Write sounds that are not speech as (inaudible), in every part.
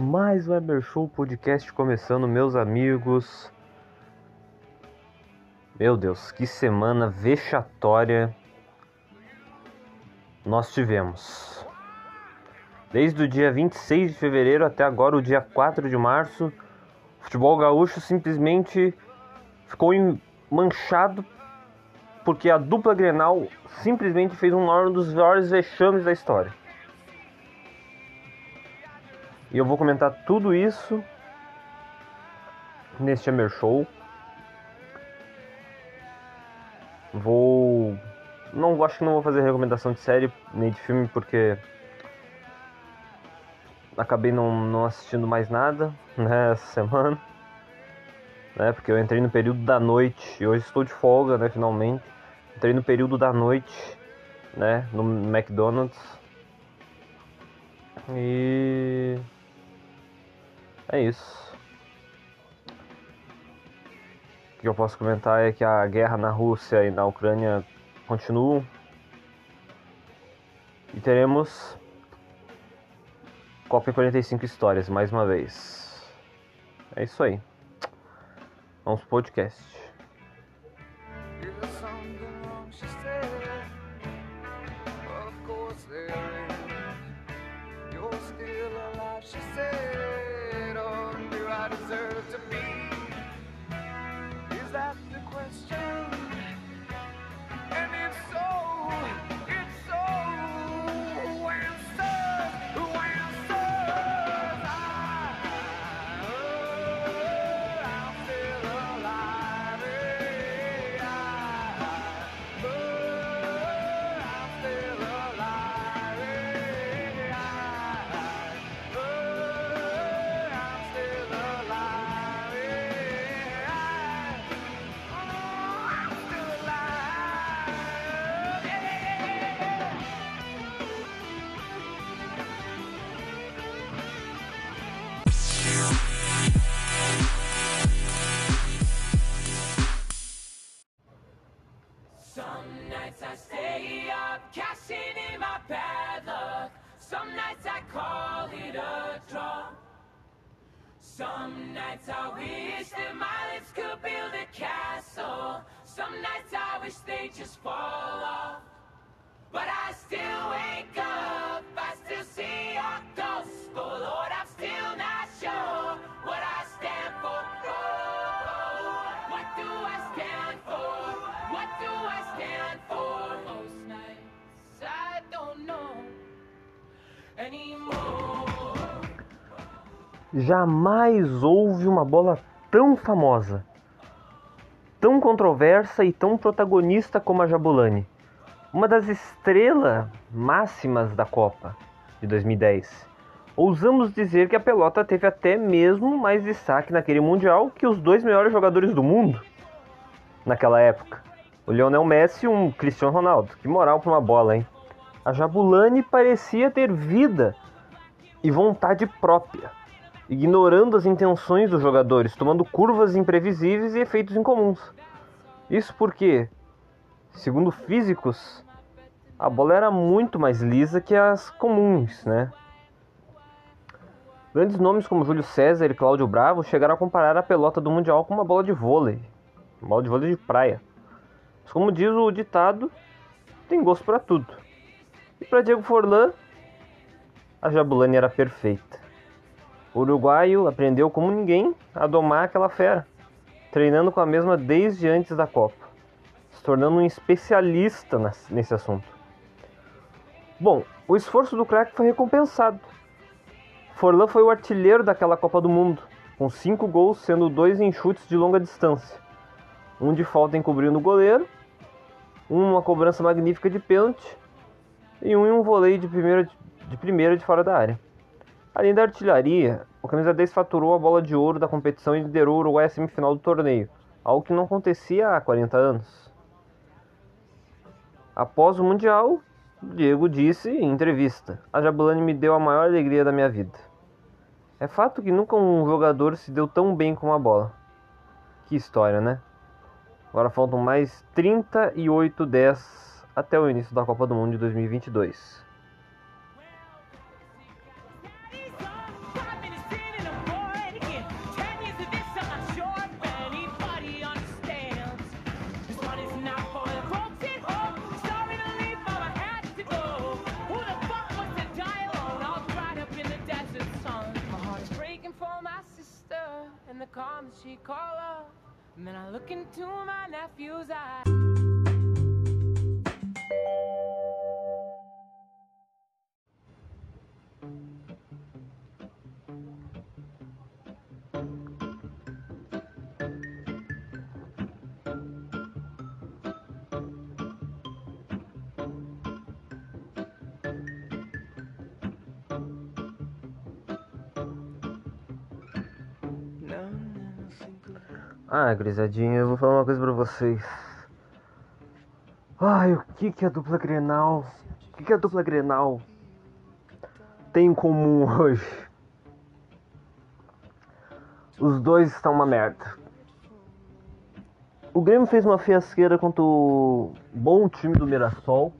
Mais um Eber Show Podcast começando, meus amigos. Meu Deus, que semana vexatória nós tivemos. Desde o dia 26 de fevereiro até agora, o dia 4 de março, o futebol gaúcho simplesmente ficou manchado porque a dupla Grenal simplesmente fez um dos maiores vexames da história. E eu vou comentar tudo isso neste Emer Show. Vou. Não acho que não vou fazer recomendação de série nem de filme porque acabei não, não assistindo mais nada (laughs) né, essa semana. Né, porque eu entrei no período da noite e hoje estou de folga, né, finalmente. Entrei no período da noite, né, no McDonald's. E é isso. O que eu posso comentar é que a guerra na Rússia e na Ucrânia continua. E teremos Copa 45 histórias mais uma vez. É isso aí. Vamos pro podcast. Some nights I call it a draw. Some nights I wish that my lips could build a castle. Some nights I wish they just fall off. But I still wake up, I still see your ghost. Oh Jamais houve uma bola tão famosa, tão controversa e tão protagonista como a Jabulani, uma das estrelas máximas da Copa de 2010. Ousamos dizer que a pelota teve até mesmo mais destaque naquele Mundial que os dois melhores jogadores do mundo naquela época. O Lionel Messi e um Cristiano Ronaldo. Que moral para uma bola, hein? A Jabulani parecia ter vida e vontade própria ignorando as intenções dos jogadores, tomando curvas imprevisíveis e efeitos incomuns. Isso porque, segundo físicos, a bola era muito mais lisa que as comuns, né? Grandes nomes como Júlio César e Cláudio Bravo chegaram a comparar a pelota do Mundial com uma bola de vôlei, uma bola de vôlei de praia. Mas como diz o ditado, tem gosto para tudo. E para Diego Forlan, a Jabulani era perfeita. O uruguaio aprendeu como ninguém a domar aquela fera, treinando com a mesma desde antes da Copa, se tornando um especialista nesse assunto. Bom, o esforço do craque foi recompensado. Forlan foi o artilheiro daquela Copa do Mundo, com cinco gols, sendo dois em chutes de longa distância. Um de falta encobrindo o goleiro, um uma cobrança magnífica de pênalti e um em um voleio de primeira de, primeira de fora da área. Além da artilharia, o camisa 10 faturou a bola de ouro da competição e liderou o Uruguai à semifinal do torneio, algo que não acontecia há 40 anos. Após o Mundial, Diego disse em entrevista: A Jabulani me deu a maior alegria da minha vida. É fato que nunca um jogador se deu tão bem com a bola. Que história, né? Agora faltam mais 38 10 até o início da Copa do Mundo de 2022. she call up. And then I look into my nephew's eyes. Ah, grisadinha, eu vou falar uma coisa pra vocês. Ai, o que que a dupla Grenal, o que que a dupla Grenal tem em comum (laughs) hoje? Os dois estão uma merda. O Grêmio fez uma fiasqueira contra o bom time do Mirassol.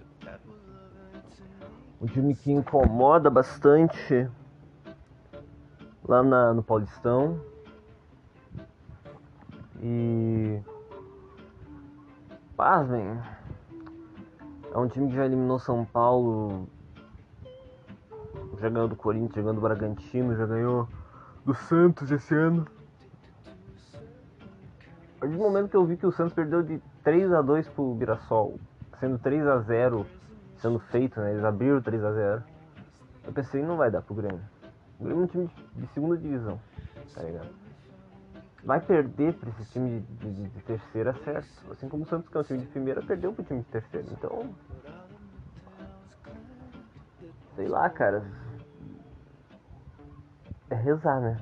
Um time que incomoda bastante lá na, no Paulistão. E. Pasmem. É um time que já eliminou São Paulo. Já ganhou do Corinthians, já ganhou do Bragantino, já ganhou do Santos esse ano. A partir do momento que eu vi que o Santos perdeu de 3 a 2 pro Mirassol, sendo 3 a 0 sendo feito, né? Eles abriram 3 a 0 Eu pensei, não vai dar pro Grêmio. O Grêmio é um time de segunda divisão, tá ligado? Vai perder para esse time de, de, de, terceira, certo? Assim como o Santos, que é um time de primeira, perdeu para o time de terceira. Então. Sei lá, cara. É rezar, né?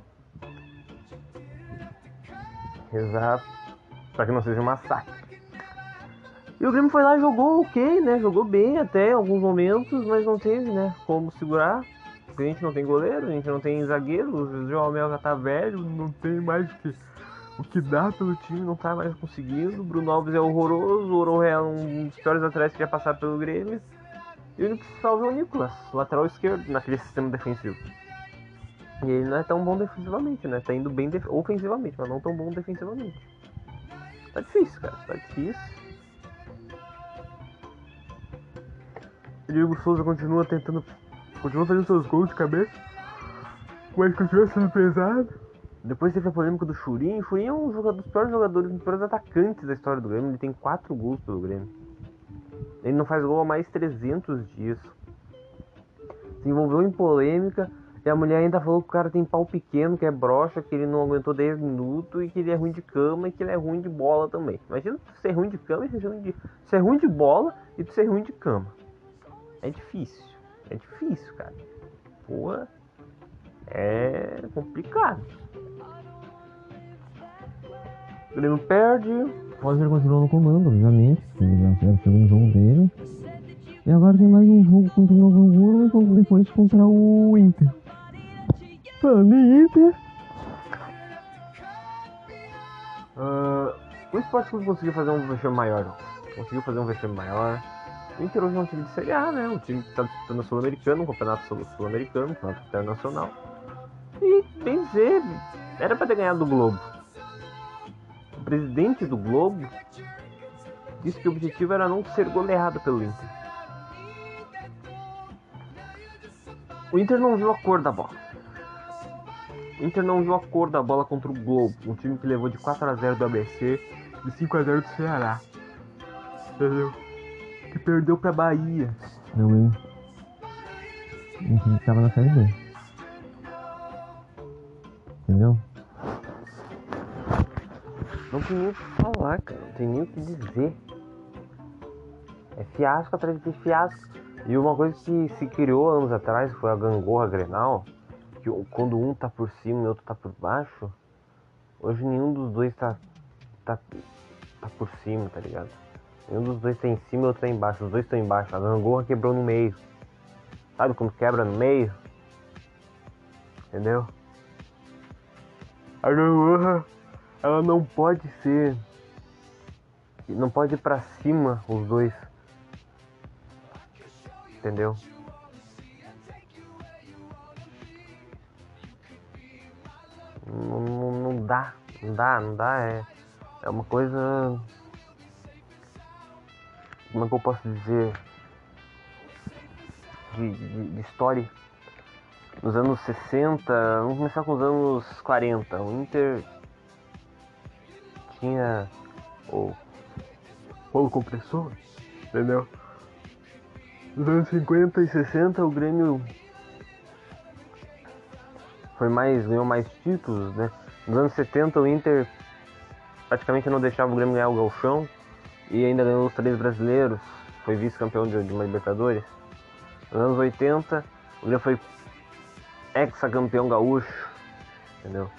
Rezar para que não seja um massacre. E o Grêmio foi lá e jogou ok, né? Jogou bem até alguns momentos, mas não teve, né? Como segurar. Porque a gente não tem goleiro, a gente não tem zagueiro, o João Mel já tá velho, não tem mais que, o que dá pelo time, não tá mais conseguindo. O Bruno Alves é horroroso, o Oro é um dos piores atletas que já passaram pelo Grêmio. E o único que salva é o Nicolas, lateral esquerdo, naquele sistema defensivo. E ele não é tão bom defensivamente, né? Tá indo bem ofensivamente, mas não tão bom defensivamente. Tá difícil, cara, tá difícil. Diego Souza continua tentando Continua fazendo seus gols de cabeça. Mas continua sendo pesado. Depois teve a polêmica do Churin. O Churin é um jogador, dos piores jogadores, um dos piores atacantes da história do Grêmio. Ele tem 4 gols pelo Grêmio. Ele não faz gol há mais 300 dias. Se envolveu em polêmica. E a mulher ainda falou que o cara tem pau pequeno, que é broxa, que ele não aguentou 10 minutos e que ele é ruim de cama e que ele é ruim de bola também. Imagina ser ruim de cama e ser ruim de, ser ruim de bola e ser ruim de cama. É difícil. É difícil, cara. Pô, é complicado. O Grêmio perde. O Roger continua no comando, obviamente. Já o segundo jogo dele. E agora tem mais um jogo contra o Novo Hamburgo e depois contra o Inter. Falando em Inter. Uh, o Sport Clube conseguiu fazer um vexame maior. Conseguiu fazer um vexame maior. O Inter hoje é um time de Série A, né? Um time que está disputando o Sul-Americano, um campeonato sul-americano, um campeonato internacional. E, bem dizer, era para ter ganhado do Globo. O presidente do Globo disse que o objetivo era não ser goleado pelo Inter. O Inter não viu a cor da bola. O Inter não viu a cor da bola contra o Globo, um time que levou de 4 a 0 do ABC e 5 a 0 do Ceará. Entendeu? Que perdeu pra Bahia. Não, que tava na série B. Entendeu? Não tem nem o que falar, cara. Não tem nem o que dizer. É fiasco atrás de fiasco. E uma coisa que se criou anos atrás foi a gangorra Grenal, que quando um tá por cima e o outro tá por baixo, hoje nenhum dos dois tá, tá, tá por cima, tá ligado? Nenhum dos dois tá em cima e outro tá embaixo. Os dois estão embaixo. A gangorra quebrou no meio. Sabe quando quebra no meio? Entendeu? A gangorra, ela não pode ser. Não pode ir pra cima os dois. Entendeu? Não, não, não dá, não dá, não dá. É, é uma coisa. Como é que eu posso dizer? De, de, de história. Nos anos 60, vamos começar com os anos 40. O Inter tinha o rolo compressor, entendeu? Nos anos 50 e 60 o Grêmio foi mais, ganhou mais títulos, né? Nos anos 70 o Inter praticamente não deixava o Grêmio ganhar o Galchão e ainda ganhou os três brasileiros, foi vice-campeão de, de uma Libertadores. Nos anos 80 o Grêmio foi ex-campeão gaúcho, entendeu?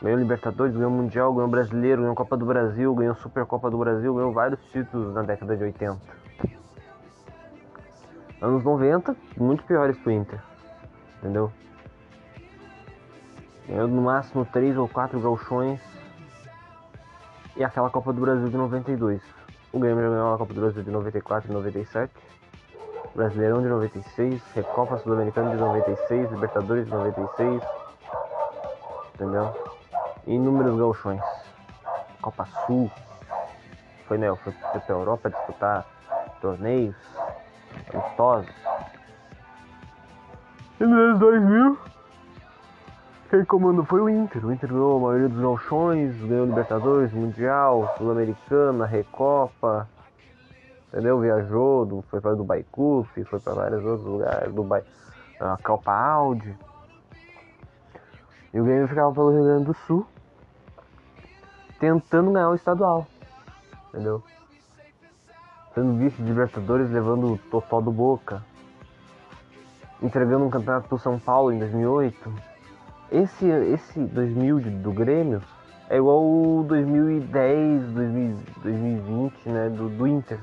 Ganhou Libertadores, ganhou Mundial, ganhou Brasileiro, ganhou Copa do Brasil, ganhou Supercopa do Brasil, ganhou vários títulos na década de 80. Anos 90, muito piores pro Inter, entendeu? Ganhou no máximo 3 ou 4 galchões e aquela Copa do Brasil de 92. O Grêmio já ganhou a Copa do Brasil de 94 e 97. Brasileirão de 96, Recopa Sul-Americana de 96, Libertadores de 96, entendeu? E inúmeros galchões. Copa Sul, foi, né, foi pra Europa disputar torneios amistosos. E nos anos 2000, quem comandou foi o Inter. O Inter ganhou a maioria dos galchões, ganhou Libertadores, Mundial, Sul-Americana, Recopa, entendeu? Viajou, foi para Dubai Cup, foi para vários outros lugares, Dubai, a Copa Audi. E o Grêmio ficava pelo Rio Grande do Sul, tentando ganhar o estadual, entendeu? Sendo vice de Libertadores, levando o Totó do Boca, entregando um campeonato pro São Paulo em 2008. Esse, esse 2000 do Grêmio é igual o 2010, 2020, né, do, do Inter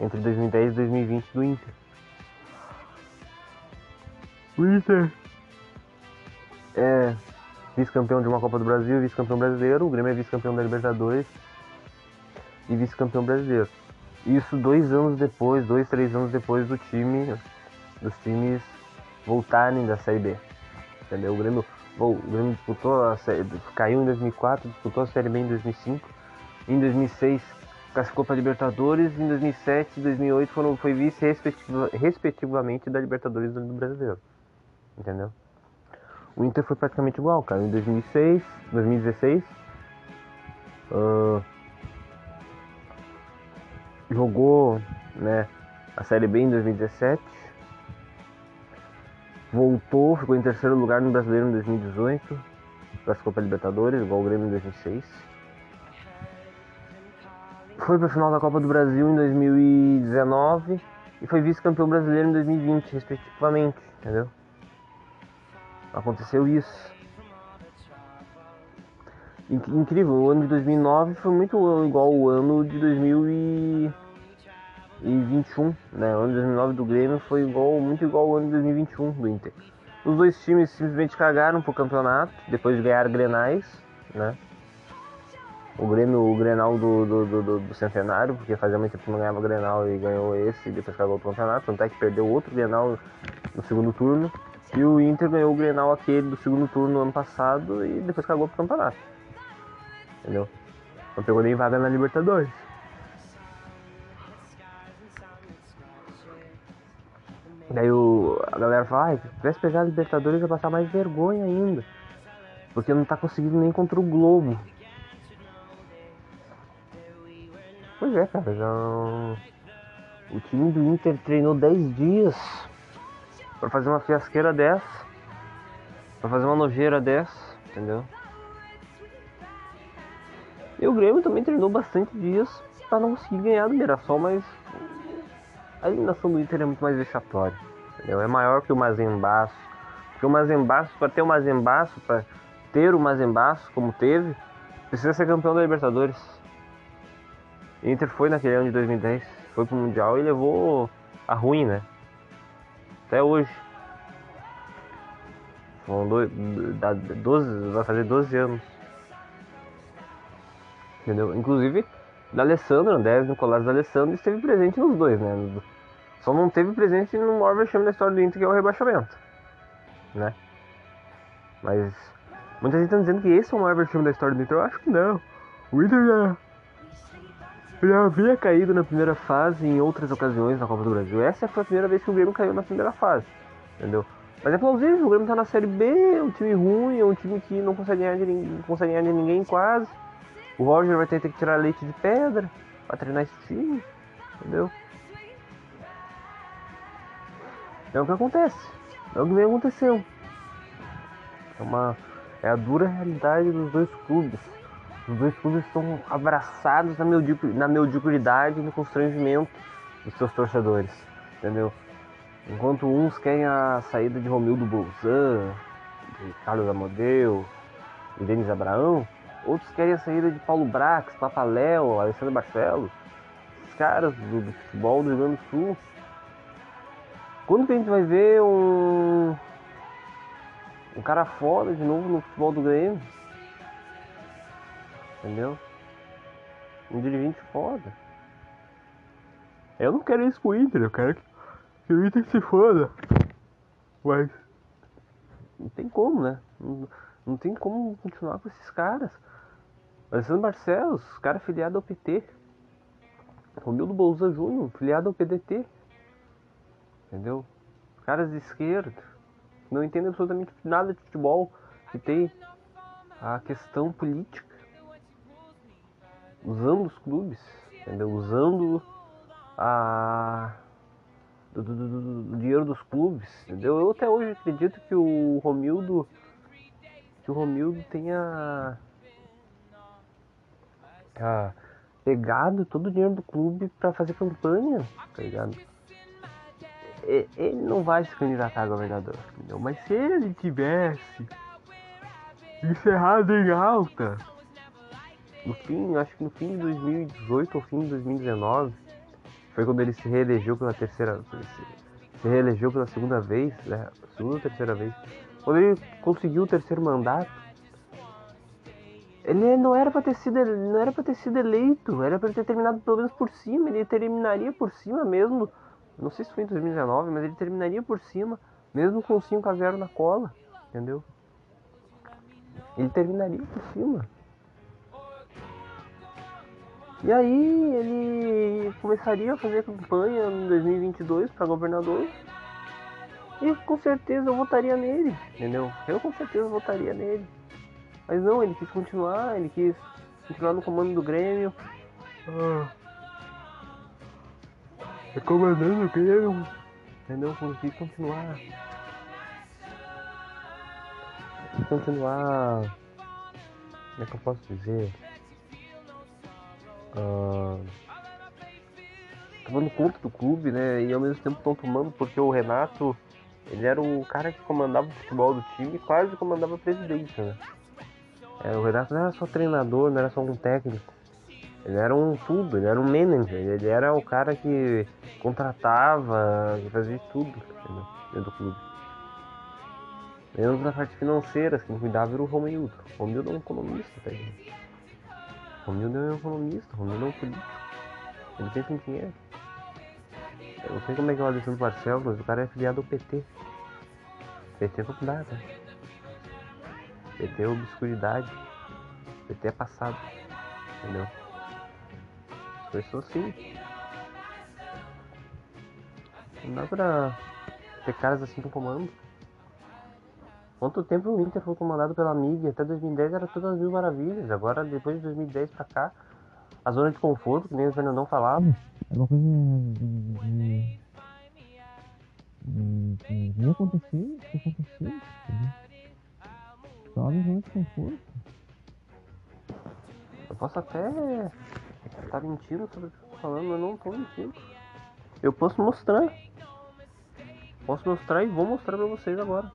entre 2010 e 2020 do Inter. O Inter é vice-campeão de uma Copa do Brasil, vice-campeão brasileiro, o Grêmio é vice-campeão da Libertadores e vice-campeão brasileiro. Isso dois anos depois, dois, três anos depois do time, dos times voltarem da Série B. Entendeu? O Grêmio, bom, o Grêmio disputou a série, caiu em 2004, disputou a Série B em 2005. Em 2006 classificou para Libertadores em 2007 e 2008 foram, foi vice respectivamente da Libertadores do Brasileiro. Entendeu? O Inter foi praticamente igual, cara. Em 2006, 2016, uh, jogou né, a Série B em 2017, voltou, ficou em terceiro lugar no Brasileiro em 2018, classificou para Libertadores, igual o Grêmio em 2006 foi para a final da Copa do Brasil em 2019 e foi vice-campeão brasileiro em 2020, respectivamente, entendeu? Aconteceu isso. Incrível, o ano de 2009 foi muito igual ao ano de 2021, né? O ano de 2009 do Grêmio foi igual, muito igual ao ano de 2021 do Inter. Os dois times simplesmente cagaram pro campeonato depois de ganhar Grenais, né? o Grêmio, o Grenal do, do, do, do, Centenário, porque fazia muito tempo que não ganhava o Grenal e ganhou esse e depois cagou o campeonato, tanto é que perdeu outro Grenal no segundo turno. E o Inter ganhou o Grenal aquele do segundo turno no ano passado e depois cagou pro campeonato. Entendeu? Não pegou nem vaga na Libertadores. Daí o, a galera fala, ah, se tivesse pegar a Libertadores ia passar mais vergonha ainda. Porque não tá conseguindo nem contra o Globo. Pois é, cara, já. O time do Inter treinou 10 dias pra fazer uma fiasqueira dessa. Pra fazer uma nojeira dessa, entendeu? E o Grêmio também treinou bastante dias pra não conseguir ganhar do Mirassol, mas a eliminação do Inter é muito mais vexatória. Entendeu? É maior que o Mazembaço. Porque o Mazembaço, para ter o Mazembaço, para ter o Mazembaço como teve, precisa ser campeão da Libertadores. O Inter foi naquele ano de 2010, foi pro Mundial e levou a ruim, né? Até hoje. São dois, 12, vai fazer 12 anos. Entendeu? Inclusive, da Alessandro, Andrés Nicolás da Alessandro esteve presente nos dois, né? Só não teve presente no maior vexame da história do Inter, que é o rebaixamento. Né? Mas muita gente está dizendo que esse é o maior vexame da história do Inter. Eu acho que não. O Inter já, já havia caído na primeira fase em outras ocasiões na Copa do Brasil. Essa foi a primeira vez que o Grêmio caiu na primeira fase. Entendeu? Mas é plausível, o Grêmio tá na Série B, é um time ruim, é um time que não consegue ganhar de, não consegue ganhar de ninguém quase. O Roger vai ter que tirar leite de pedra para treinar esse time, entendeu? É o que acontece. É o que vem acontecendo. É, uma, é a dura realidade dos dois clubes. Os dois clubes estão abraçados na, mediocridade, na mediocridade e no constrangimento dos seus torcedores. Entendeu? Enquanto uns querem a saída de Romildo Bolzan, de Carlos Amodeu e Denis Abraão, outros querem a saída de Paulo Brax, Papaléu, Alessandro Barcelos. Os caras do, do futebol do Rio Grande do Sul quando que a gente vai ver um. Um cara foda de novo no futebol do Grêmio? Entendeu? Um dirigente foda. Eu não quero isso com o Inter, eu quero que o Inter se foda. Mas. Não tem como, né? Não, não tem como continuar com esses caras. Alessandro Barcelos, cara filiado ao PT. Romildo Bolsa Júnior, filiado ao PDT entendeu? Caras de esquerda não entendem absolutamente nada de futebol, que tem a questão política, usando os clubes, entendeu? Usando a do, do, do, do, dinheiro dos clubes, entendeu? Eu até hoje acredito que o Romildo que o Romildo tenha, tenha pegado todo o dinheiro do clube para fazer campanha, tá ligado? Ele não vai se candidatar a governador, entendeu? Mas se ele tivesse encerrado em alta, no fim, acho que no fim de 2018 ou fim de 2019, foi quando ele se reelegeu pela terceira se reelegeu pela segunda vez, né? Segunda ou terceira vez. Quando ele conseguiu o terceiro mandato, ele não era para ter sido não era para ter sido eleito, era para ter terminado pelo menos por cima, ele terminaria por cima mesmo não sei se foi em 2019, mas ele terminaria por cima, mesmo com 5 a 0 na cola, entendeu? Ele terminaria por cima. E aí ele começaria a fazer campanha em 2022 para governador. E com certeza eu votaria nele, entendeu? Eu com certeza votaria nele. Mas não, ele quis continuar, ele quis continuar no comando do Grêmio. Ah recomendando que eu entendeu? Consegui continuar? Continuar? Como é que eu posso dizer? Uh, tomando conta do clube né? E ao mesmo tempo estão tomando porque o Renato ele era o cara que comandava o futebol do time e quase comandava a presidência né? É, o Renato não era só treinador não era só um técnico. Ele era um tudo, ele era um manager, ele era o cara que contratava, fazia tudo dentro do clube. Menos na parte financeira, quem cuidava era o Romildo. O Romildo é um economista, tá gente? O Romildo é um economista, o Romildo é um político. Ele pensa em dinheiro. Eu não sei como é que é o Alessandro Barcelos, mas o cara é filiado ao PT. PT é faculdade. PT é obscuridade. PT é passado. Entendeu? Começou assim. Não dá pra ter caras assim com comando. Quanto tempo o Inter foi comandado pela mídia? Até 2010 era todas mil maravilhas. Agora, depois de 2010 pra cá, a zona de conforto, que nem o Fernandão falava. É uma coisa de. de. de acontecer, de acontecer. Só a zona de conforto. Eu posso até estar tá mentindo sobre o que eu tô falando, mas não tô mentindo. Eu posso mostrar. Posso mostrar e vou mostrar pra vocês agora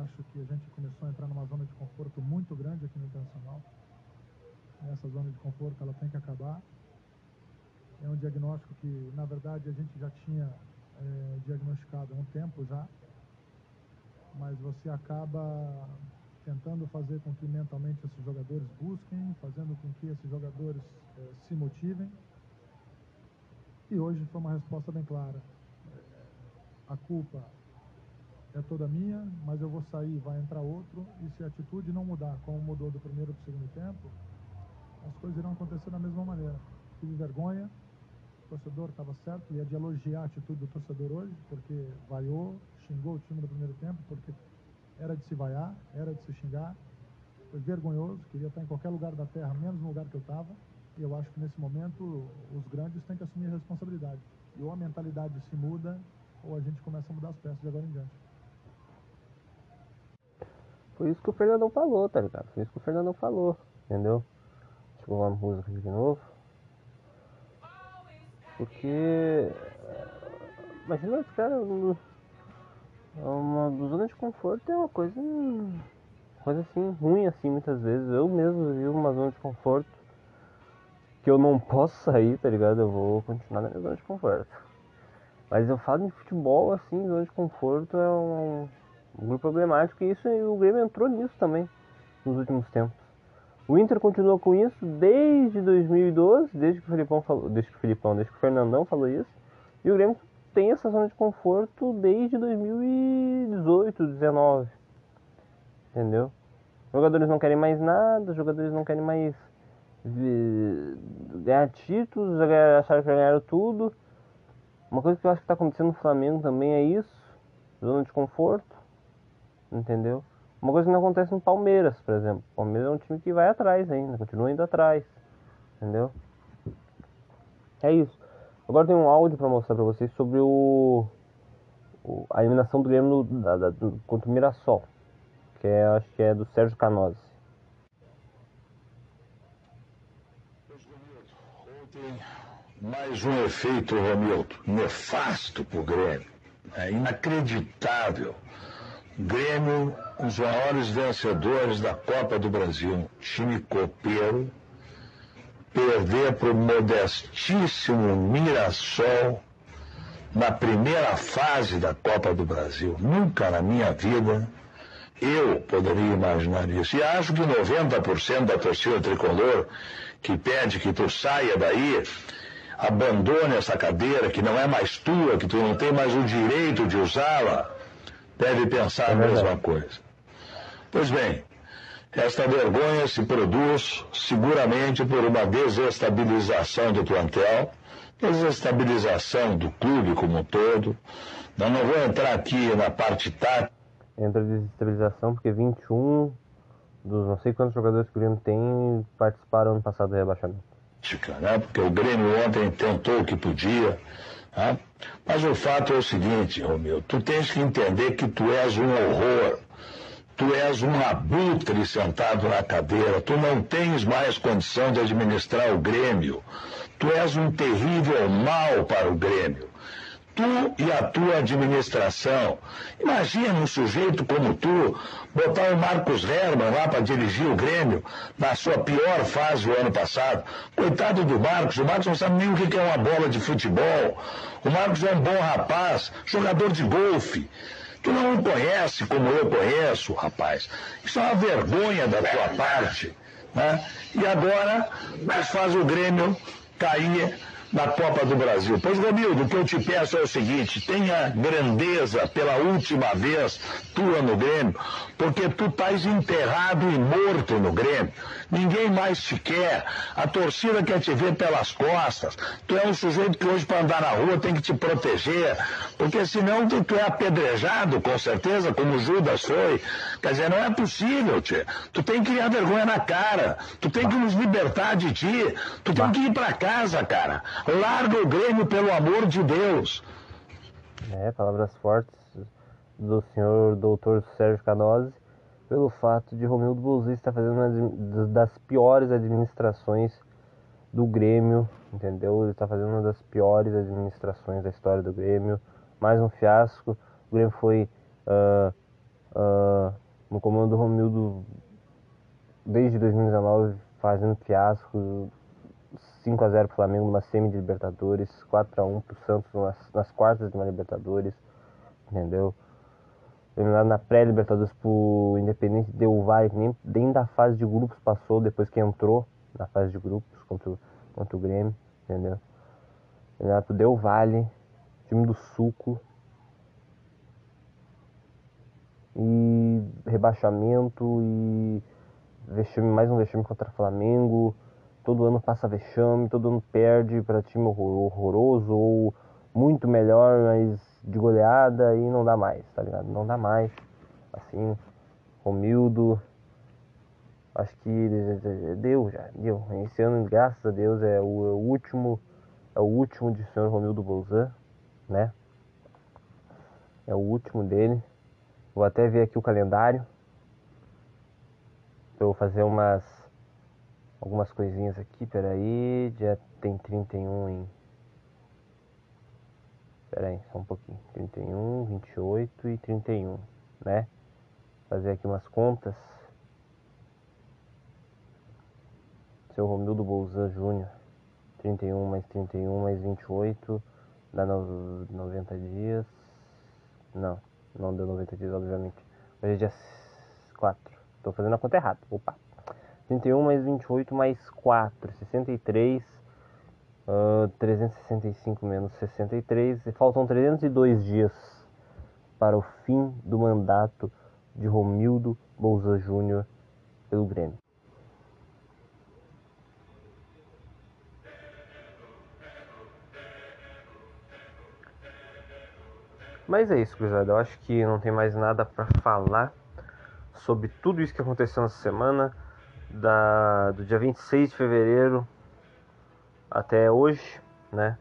acho que a gente começou a entrar numa zona de conforto muito grande aqui no Internacional. Essa zona de conforto ela tem que acabar. É um diagnóstico que, na verdade, a gente já tinha é, diagnosticado há um tempo já, mas você acaba tentando fazer com que mentalmente esses jogadores busquem, fazendo com que esses jogadores é, se motivem. E hoje foi uma resposta bem clara. A culpa é toda minha, mas eu vou sair, vai entrar outro, e se a atitude não mudar, como mudou do primeiro para o segundo tempo, as coisas irão acontecer da mesma maneira. Tive vergonha, o torcedor estava certo, e é de elogiar a atitude do torcedor hoje, porque vaiou, xingou o time no primeiro tempo, porque era de se vaiar, era de se xingar, foi vergonhoso, queria estar em qualquer lugar da terra, menos no lugar que eu estava, e eu acho que nesse momento os grandes têm que assumir a responsabilidade. E ou a mentalidade se muda, ou a gente começa a mudar as peças de agora em diante. Foi isso que o Fernandão falou, tá ligado? Foi isso que o Fernandão falou, entendeu? Deixa eu colocar uma música aqui de novo. Porque. Imagina, cara, uma zona de conforto é uma coisa. Coisa assim, ruim assim muitas vezes. Eu mesmo vivo uma zona de conforto que eu não posso sair, tá ligado? Eu vou continuar na minha zona de conforto. Mas eu falo de futebol assim, zona de conforto é um, um grupo problemático e isso o Grêmio entrou nisso também nos últimos tempos. O Inter continuou com isso desde 2012, desde que o Filipão falou, desde que o Filipão, desde que o Fernandão falou isso. E o Grêmio tem essa zona de conforto desde 2018, 2019. Entendeu? Os jogadores não querem mais nada, os jogadores não querem mais ganhar títulos, acharam que já ganharam tudo. Uma coisa que eu acho que está acontecendo no Flamengo também é isso, zona de conforto entendeu? Uma coisa que não acontece no Palmeiras, por exemplo. O Palmeiras é um time que vai atrás ainda, continua indo atrás, entendeu? É isso. Agora tem um áudio para mostrar para vocês sobre o, o, a eliminação do Grêmio no, da, da, do, contra o Mirassol, que é, acho que é do Sérgio Canosi. Ontem, mais um efeito, Romildo, nefasto para o Grêmio. É inacreditável Grêmio, os maiores vencedores da Copa do Brasil, time copeiro, perder para o modestíssimo Mirassol na primeira fase da Copa do Brasil. Nunca na minha vida eu poderia imaginar isso. E acho que 90% da torcida tricolor que pede que tu saia daí, abandone essa cadeira que não é mais tua, que tu não tem mais o direito de usá-la deve pensar é a mesma coisa. Pois bem, esta vergonha se produz seguramente por uma desestabilização do plantel, desestabilização do clube como um todo. Eu não vou entrar aqui na parte tática. Entra desestabilização porque 21 dos não sei quantos jogadores que o Grêmio tem participaram ano passado do rebaixamento. Né? Porque o Grêmio ontem tentou o que podia, Tá? Mas o fato é o seguinte, Romeu, tu tens que entender que tu és um horror. Tu és um abutre sentado na cadeira. Tu não tens mais condição de administrar o Grêmio. Tu és um terrível mal para o Grêmio tu e a tua administração. Imagina um sujeito como tu botar o Marcos Herman lá para dirigir o Grêmio na sua pior fase o ano passado. Coitado do Marcos, o Marcos não sabe nem o que é uma bola de futebol. O Marcos é um bom rapaz, jogador de golfe. Tu não o conhece como eu conheço, rapaz. Isso é uma vergonha da tua parte. Né? E agora, nós faz o Grêmio cair da Copa do Brasil. Pois, Romildo, o que eu te peço é o seguinte: tenha grandeza pela última vez tua no Grêmio, porque tu estás enterrado e morto no Grêmio. Ninguém mais te quer. A torcida quer te ver pelas costas. Tu é um sujeito que hoje, para andar na rua, tem que te proteger, porque senão tu, tu é apedrejado, com certeza, como Judas foi. Quer dizer, não é possível, tio. Tu tem que criar vergonha na cara. Tu tem que nos libertar de ti. Tu tem que ir para casa, cara. Larga o Grêmio, pelo amor de Deus. É, palavras fortes do senhor doutor Sérgio Canose, pelo fato de Romildo Bolzzi estar fazendo uma das piores administrações do Grêmio, entendeu? Ele está fazendo uma das piores administrações da história do Grêmio. Mais um fiasco. O Grêmio foi uh, uh, no comando do Romildo desde 2019 fazendo fiasco. 5 a 0 pro Flamengo numa semi de Libertadores, 4 a 1 pro Santos nas, nas quartas de uma Libertadores, entendeu? Eliminado na pré-Libertadores pro Independente Del Valle, que nem, nem da fase de grupos passou depois que entrou na fase de grupos contra, o, contra o Grêmio, entendeu? Eliminado pro Del time do Suco. E rebaixamento e vexame, mais um vexame contra o Flamengo todo ano passa vexame, todo ano perde para time horroroso ou muito melhor, mas de goleada e não dá mais, tá ligado? Não dá mais. Assim, Romildo, acho que deu já, deu. Esse ano, graças a Deus, é o, é último, é o último de senhor Romildo Bolzan, né? É o último dele. Vou até ver aqui o calendário. Eu vou fazer umas algumas coisinhas aqui, peraí, já tem 31 em... Peraí, só um pouquinho, 31, 28 e 31, né? Fazer aqui umas contas. Seu Romildo Bolzan Júnior, 31 mais 31 mais 28, dá 90 dias. Não, não deu 90 dias, obviamente. Hoje é dia 4. Tô fazendo a conta errada. Opa. 31 mais 28 mais 4, 63. Uh, 365 menos 63. E faltam 302 dias para o fim do mandato de Romildo Bolsa Júnior pelo Grêmio. Mas é isso, cruzada. Eu acho que não tem mais nada para falar sobre tudo isso que aconteceu nessa semana da, do dia 26 de fevereiro até hoje, né?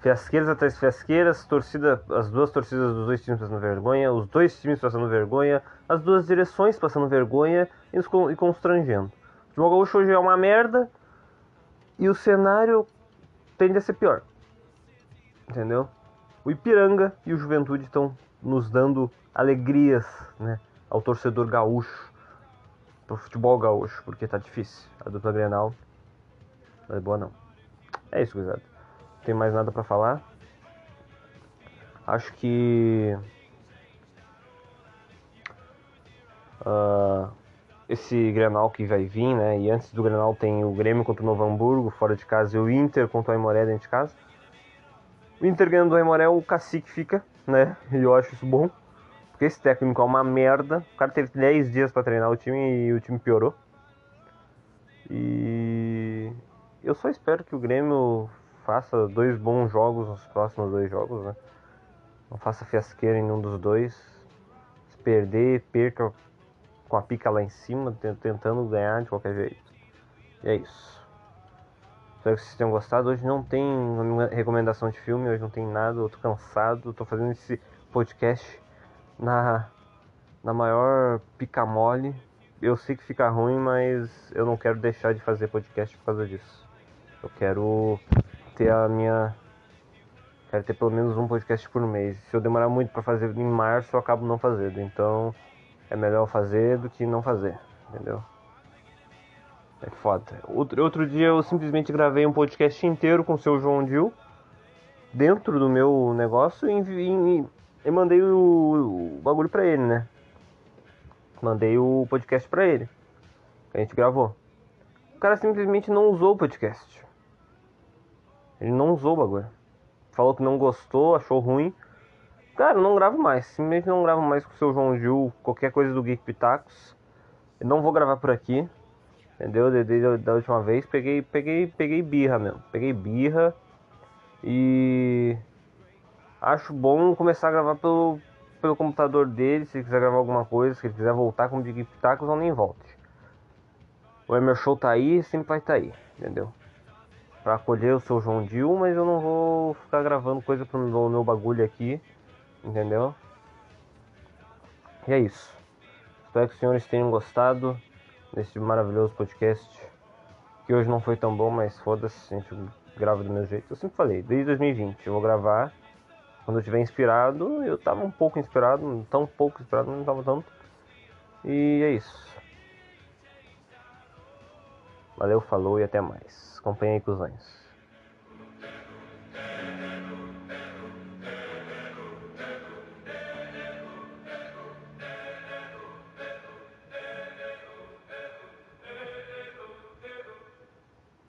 Fiasqueiras atrás de fiasqueiras, torcida, as duas torcidas dos dois times passando vergonha, os dois times passando vergonha, as duas direções passando vergonha e constrangendo. O futebol gaúcho hoje é uma merda e o cenário tende a ser pior. Entendeu? O Ipiranga e o Juventude estão nos dando alegrias, né, ao torcedor gaúcho pro futebol gaúcho, porque tá difícil. A dupla Grenal não é boa não. É isso, gurizada. Não tem mais nada para falar. Acho que uh, esse Grenal que vai vir, né? E antes do Grenal tem o Grêmio contra o Novo Hamburgo fora de casa e o Inter contra o Aimoré dentro de casa. O Inter ganhando do Aimoré, o cacique fica, né? (laughs) E eu acho isso bom. Porque esse técnico é uma merda. O cara teve 10 dias para treinar o time e o time piorou. E eu só espero que o Grêmio faça dois bons jogos nos próximos dois jogos, né? Não faça fiasqueira em um dos dois. Se perder, perca com a pica lá em cima, tentando ganhar de qualquer jeito. E é isso. Espero que vocês tenham gostado. Hoje não tem recomendação de filme, hoje não tem nada, eu tô cansado, tô fazendo esse podcast na, na maior pica mole. Eu sei que fica ruim, mas eu não quero deixar de fazer podcast por causa disso. Eu quero ter a minha. Quero ter pelo menos um podcast por mês. Se eu demorar muito para fazer em março, eu acabo não fazendo. Então é melhor fazer do que não fazer, entendeu? É foda. Outro, outro dia eu simplesmente gravei um podcast inteiro com o seu João Dil dentro do meu negócio e, e, eu mandei o, o bagulho pra ele, né? Mandei o podcast pra ele. Que a gente gravou. O cara simplesmente não usou o podcast. Ele não usou o bagulho. Falou que não gostou, achou ruim. Cara, eu não gravo mais. Simplesmente não gravo mais com o seu João Gil, qualquer coisa do Geek Pitacos. Eu não vou gravar por aqui. Entendeu? Desde da última vez. Peguei, peguei, peguei birra mesmo. Peguei birra. E acho bom começar a gravar pelo, pelo computador dele. Se quiser gravar alguma coisa, se ele quiser voltar como de Geek Pitacos, ou nem volte. O Emer Show tá aí, sempre vai estar tá aí, entendeu? Pra acolher o seu João Dil, mas eu não vou ficar gravando coisa pro meu, meu bagulho aqui, entendeu? E é isso. Espero que os senhores tenham gostado desse maravilhoso podcast. Que hoje não foi tão bom, mas foda-se, a gente grava do meu jeito. Eu sempre falei, desde 2020 eu vou gravar quando eu estiver inspirado. Eu tava um pouco inspirado, tão pouco inspirado, não tava tanto. E é isso. Valeu, falou e até mais. Acompanhe aí, cuzões.